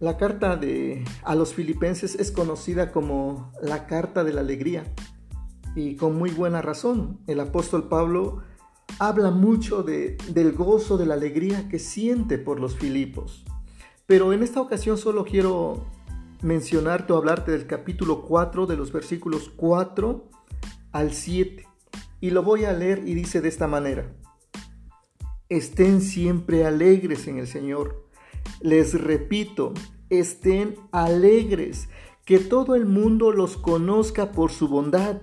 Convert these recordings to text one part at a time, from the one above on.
La carta de, a los filipenses es conocida como la carta de la alegría y con muy buena razón. El apóstol Pablo habla mucho de, del gozo, de la alegría que siente por los filipos. Pero en esta ocasión solo quiero mencionarte o hablarte del capítulo 4 de los versículos 4 al 7. Y lo voy a leer y dice de esta manera. Estén siempre alegres en el Señor. Les repito, estén alegres, que todo el mundo los conozca por su bondad.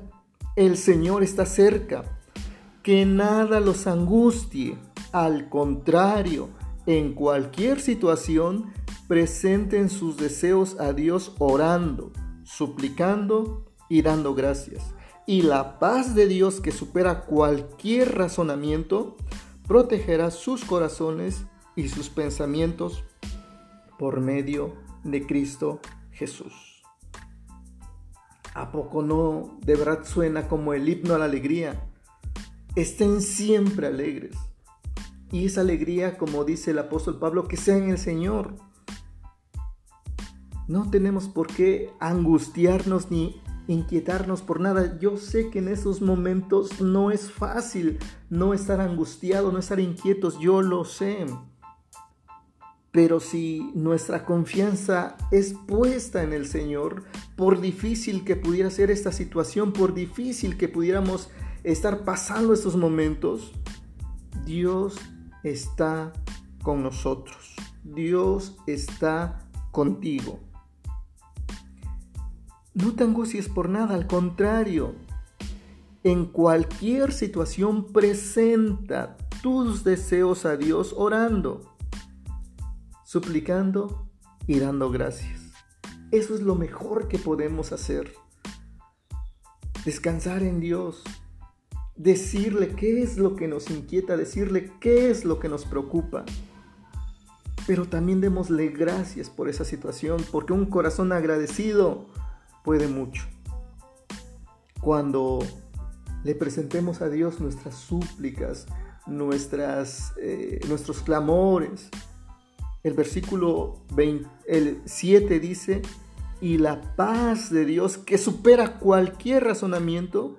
El Señor está cerca, que nada los angustie. Al contrario, en cualquier situación, presenten sus deseos a Dios orando, suplicando y dando gracias. Y la paz de Dios que supera cualquier razonamiento, protegerá sus corazones y sus pensamientos por medio de Cristo Jesús. ¿A poco no de verdad suena como el himno a la alegría? Estén siempre alegres. Y esa alegría, como dice el apóstol Pablo, que sea en el Señor. No tenemos por qué angustiarnos ni inquietarnos por nada. Yo sé que en esos momentos no es fácil no estar angustiado, no estar inquietos, yo lo sé. Pero si nuestra confianza es puesta en el Señor, por difícil que pudiera ser esta situación, por difícil que pudiéramos estar pasando estos momentos, Dios está con nosotros. Dios está contigo. No te angusties por nada, al contrario. En cualquier situación presenta tus deseos a Dios orando suplicando y dando gracias. Eso es lo mejor que podemos hacer. Descansar en Dios. Decirle qué es lo que nos inquieta, decirle qué es lo que nos preocupa. Pero también démosle gracias por esa situación, porque un corazón agradecido puede mucho. Cuando le presentemos a Dios nuestras súplicas, nuestras, eh, nuestros clamores, el versículo 7 dice, y la paz de Dios que supera cualquier razonamiento,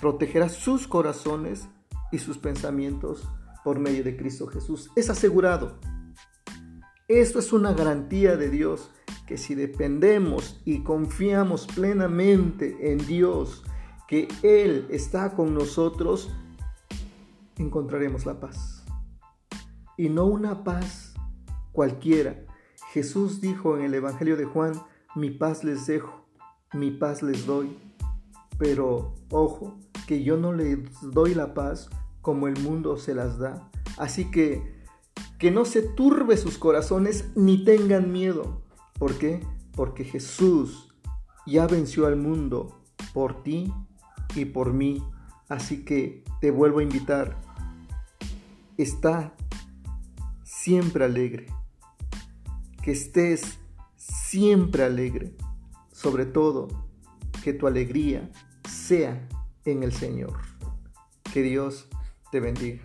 protegerá sus corazones y sus pensamientos por medio de Cristo Jesús. Es asegurado. Esto es una garantía de Dios que si dependemos y confiamos plenamente en Dios, que Él está con nosotros, encontraremos la paz. Y no una paz cualquiera. Jesús dijo en el Evangelio de Juan, mi paz les dejo, mi paz les doy. Pero ojo, que yo no les doy la paz como el mundo se las da. Así que que no se turbe sus corazones ni tengan miedo. ¿Por qué? Porque Jesús ya venció al mundo por ti y por mí. Así que te vuelvo a invitar. Está siempre alegre que estés siempre alegre, sobre todo que tu alegría sea en el Señor. Que Dios te bendiga.